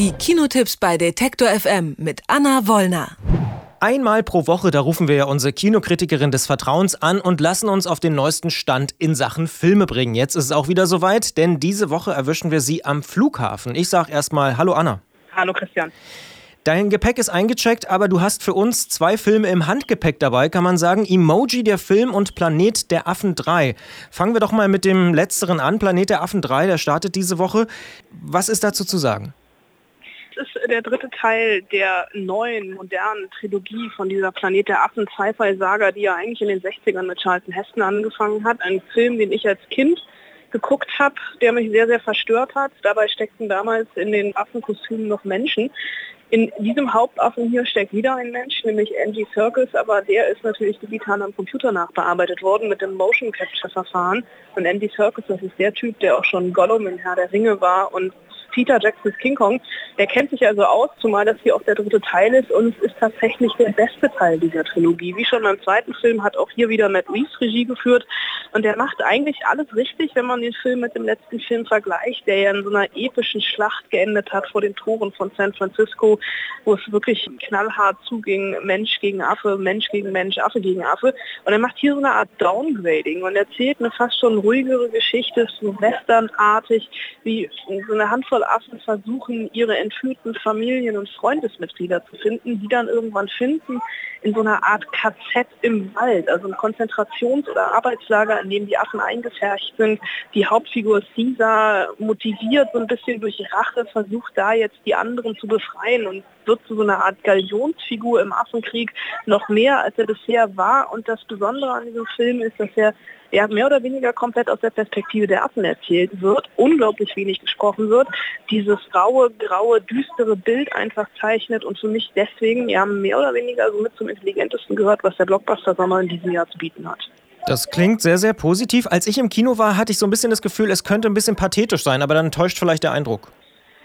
Die Kinotipps bei Detektor FM mit Anna Wollner. Einmal pro Woche, da rufen wir ja unsere Kinokritikerin des Vertrauens an und lassen uns auf den neuesten Stand in Sachen Filme bringen. Jetzt ist es auch wieder soweit, denn diese Woche erwischen wir sie am Flughafen. Ich sag erstmal Hallo Anna. Hallo Christian. Dein Gepäck ist eingecheckt, aber du hast für uns zwei Filme im Handgepäck dabei, kann man sagen. Emoji, der Film und Planet der Affen 3. Fangen wir doch mal mit dem letzteren an. Planet der Affen 3, der startet diese Woche. Was ist dazu zu sagen? Der dritte Teil der neuen, modernen Trilogie von dieser Planet der Affen Sci-Fi-Saga, die ja eigentlich in den 60ern mit Charlton Heston angefangen hat. Ein Film, den ich als Kind geguckt habe, der mich sehr, sehr verstört hat. Dabei steckten damals in den Affenkostümen noch Menschen. In diesem Hauptaffen hier steckt wieder ein Mensch, nämlich Angie Circus, aber der ist natürlich digital am Computer nachbearbeitet worden mit dem Motion Capture Verfahren. Und Andy Circus, das ist der Typ, der auch schon Gollum in Herr der Ringe war und Peter Jacksons King Kong. Der kennt sich also aus, zumal das hier auch der dritte Teil ist und es ist tatsächlich der beste Teil dieser Trilogie. Wie schon beim zweiten Film hat auch hier wieder Matt Reeves Regie geführt und der macht eigentlich alles richtig, wenn man den Film mit dem letzten Film vergleicht, der ja in so einer epischen Schlacht geendet hat vor den Toren von San Francisco, wo es wirklich knallhart zuging, Mensch gegen Affe, Mensch gegen Mensch, Affe gegen Affe. Und er macht hier so eine Art Downgrading und erzählt eine fast schon ruhigere Geschichte, so westernartig, wie so eine Handvoll Affen versuchen, ihre entführten Familien- und Freundesmitglieder zu finden, die dann irgendwann finden in so einer Art KZ im Wald, also ein Konzentrations- oder Arbeitslager, in dem die Affen eingefärcht sind. Die Hauptfigur Caesar motiviert so ein bisschen durch Rache, versucht da jetzt die anderen zu befreien und wird zu so einer Art Galionsfigur im Affenkrieg noch mehr, als er bisher war. Und das Besondere an diesem Film ist, dass er ja, mehr oder weniger komplett aus der Perspektive der Affen erzählt wird, unglaublich wenig gesprochen wird, dieses raue, graue, düstere Bild einfach zeichnet und für mich deswegen ja mehr oder weniger so mit zum intelligentesten gehört, was der Blockbuster Sommer in diesem Jahr zu bieten hat. Das klingt sehr, sehr positiv. Als ich im Kino war, hatte ich so ein bisschen das Gefühl, es könnte ein bisschen pathetisch sein, aber dann täuscht vielleicht der Eindruck.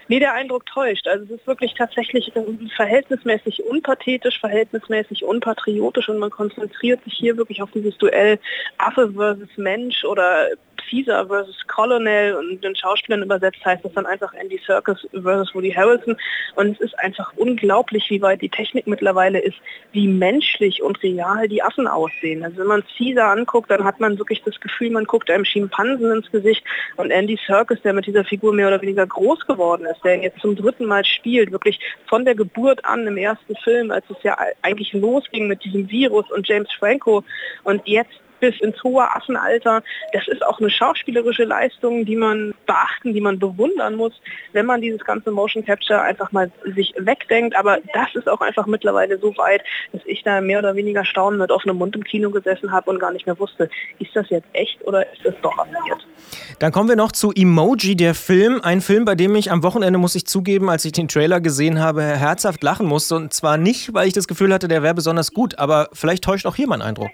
Nee, der Eindruck täuscht. Also es ist wirklich tatsächlich verhältnismäßig unpathetisch, verhältnismäßig unpatriotisch und man konzentriert sich hier wirklich auf dieses Duell Affe versus Mensch oder Caesar versus Colonel und den Schauspielern übersetzt heißt das dann einfach Andy Serkis versus Woody Harrelson und es ist einfach unglaublich, wie weit die Technik mittlerweile ist, wie menschlich und real die Affen aussehen. Also wenn man Caesar anguckt, dann hat man wirklich das Gefühl, man guckt einem Schimpansen ins Gesicht und Andy Serkis, der mit dieser Figur mehr oder weniger groß geworden ist, der jetzt zum dritten Mal spielt, wirklich von der Geburt an im ersten Film, als es ja eigentlich losging mit diesem Virus und James Franco und jetzt bis ins hohe Affenalter. Das ist auch eine schauspielerische Leistung, die man beachten, die man bewundern muss, wenn man dieses ganze Motion Capture einfach mal sich wegdenkt. Aber das ist auch einfach mittlerweile so weit, dass ich da mehr oder weniger staunend mit offenem Mund im Kino gesessen habe und gar nicht mehr wusste, ist das jetzt echt oder ist das doch animiert. Dann kommen wir noch zu Emoji, der Film. Ein Film, bei dem ich am Wochenende, muss ich zugeben, als ich den Trailer gesehen habe, herzhaft lachen musste. Und zwar nicht, weil ich das Gefühl hatte, der wäre besonders gut, aber vielleicht täuscht auch hier mein Eindruck.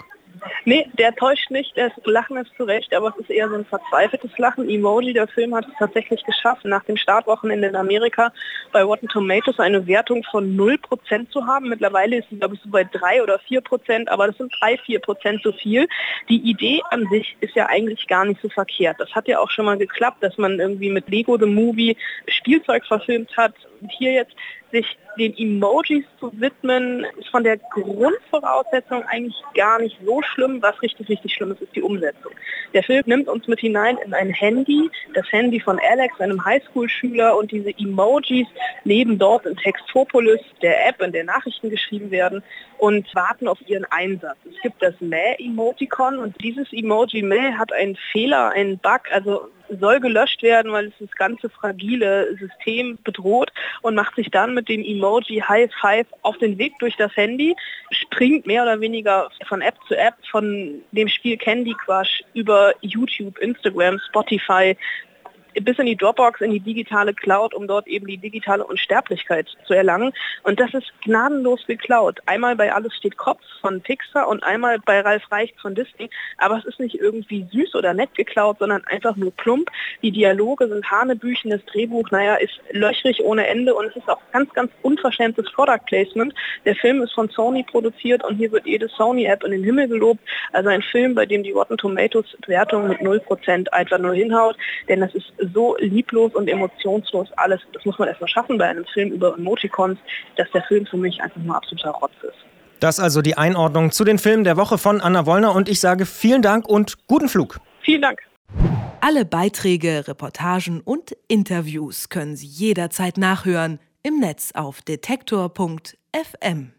Nee, der täuscht nicht, das Lachen ist zurecht, aber es ist eher so ein verzweifeltes Lachen. Emoji, der Film hat es tatsächlich geschafft, nach dem Startwochenende in Amerika bei Rotten Tomatoes eine Wertung von 0% zu haben. Mittlerweile ist sie, glaube ich, so bei 3 oder 4%, aber das sind 3, 4% so viel. Die Idee an sich ist ja eigentlich gar nicht so verkehrt. Das hat ja auch schon mal geklappt, dass man irgendwie mit Lego The Movie Spielzeug verfilmt hat. Und hier jetzt sich den Emojis zu widmen, ist von der Grundvoraussetzung eigentlich gar nicht so schlimm. Was richtig, richtig schlimm ist, ist die Umsetzung. Der Film nimmt uns mit hinein in ein Handy, das Handy von Alex, einem Highschool-Schüler und diese Emojis leben dort in Textopolis, der App, in der Nachrichten geschrieben werden und warten auf ihren Einsatz. Es gibt das Mäh-Emoticon und dieses Emoji Mäh hat einen Fehler, einen Bug, also soll gelöscht werden, weil es das ganze fragile System bedroht und macht sich dann mit dem Emoji High Five auf den Weg durch das Handy, springt mehr oder weniger von App zu App, von dem Spiel Candy Crush über YouTube, Instagram, Spotify, bis in die Dropbox, in die digitale Cloud, um dort eben die digitale Unsterblichkeit zu erlangen. Und das ist gnadenlos geklaut. Einmal bei Alles steht Kopf von Pixar und einmal bei Ralf Reicht von Disney. Aber es ist nicht irgendwie süß oder nett geklaut, sondern einfach nur plump. Die Dialoge sind Hanebüchen, das Drehbuch, naja, ist löchrig ohne Ende und es ist auch ganz, ganz unverschämtes Product Placement. Der Film ist von Sony produziert und hier wird jede Sony-App in den Himmel gelobt. Also ein Film, bei dem die Rotten Tomatoes Wertung mit 0% einfach nur hinhaut, denn das ist so lieblos und emotionslos alles, das muss man erstmal schaffen bei einem Film über Emoticons, dass der Film für mich einfach nur absoluter Rotz ist. Das also die Einordnung zu den Filmen der Woche von Anna Wollner und ich sage vielen Dank und guten Flug. Vielen Dank. Alle Beiträge, Reportagen und Interviews können Sie jederzeit nachhören im Netz auf detektor.fm.